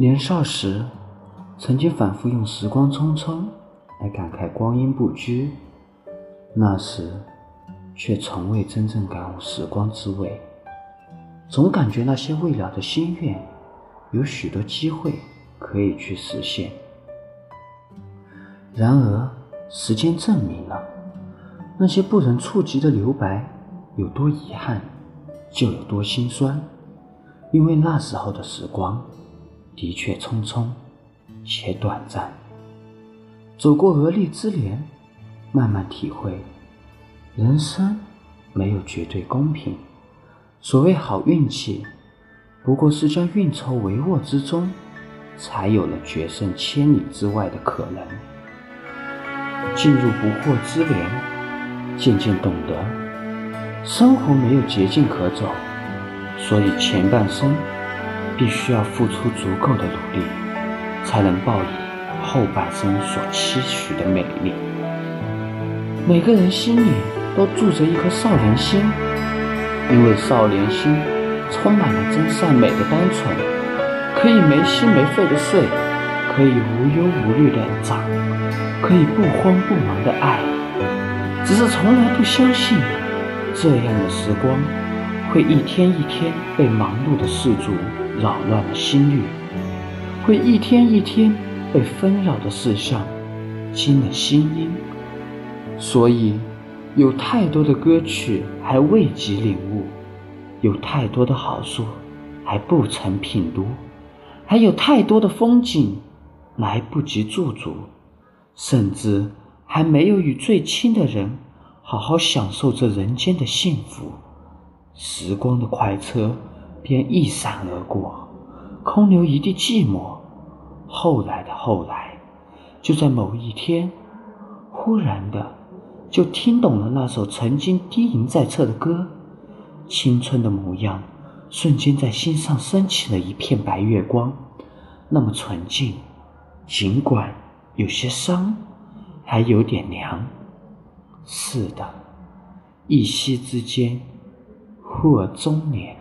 年少时，曾经反复用“时光匆匆”来感慨光阴不居，那时却从未真正感悟时光之味，总感觉那些未了的心愿，有许多机会可以去实现。然而，时间证明了，那些不忍触及的留白，有多遗憾，就有多心酸。因为那时候的时光，的确匆匆且短暂。走过而立之年，慢慢体会，人生没有绝对公平。所谓好运气，不过是将运筹帷幄之中，才有了决胜千里之外的可能。进入不惑之年，渐渐懂得，生活没有捷径可走，所以前半生必须要付出足够的努力，才能报以后半生所期许的美丽。每个人心里都住着一颗少年心，因为少年心充满了真善美的单纯，可以没心没肺的睡，可以无忧无虑的长。可以不慌不忙的爱，只是从来不相信这样的时光会一天一天被忙碌的世俗扰乱了心律，会一天一天被纷扰的事项惊了心音。所以，有太多的歌曲还未及领悟，有太多的好书还不曾品读，还有太多的风景来不及驻足。甚至还没有与最亲的人好好享受这人间的幸福，时光的快车便一闪而过，空留一地寂寞。后来的后来，就在某一天，忽然的就听懂了那首曾经低吟在侧的歌，青春的模样，瞬间在心上升起了一片白月光，那么纯净，尽管。有些伤，还有点凉。是的，一夕之间，忽而中年。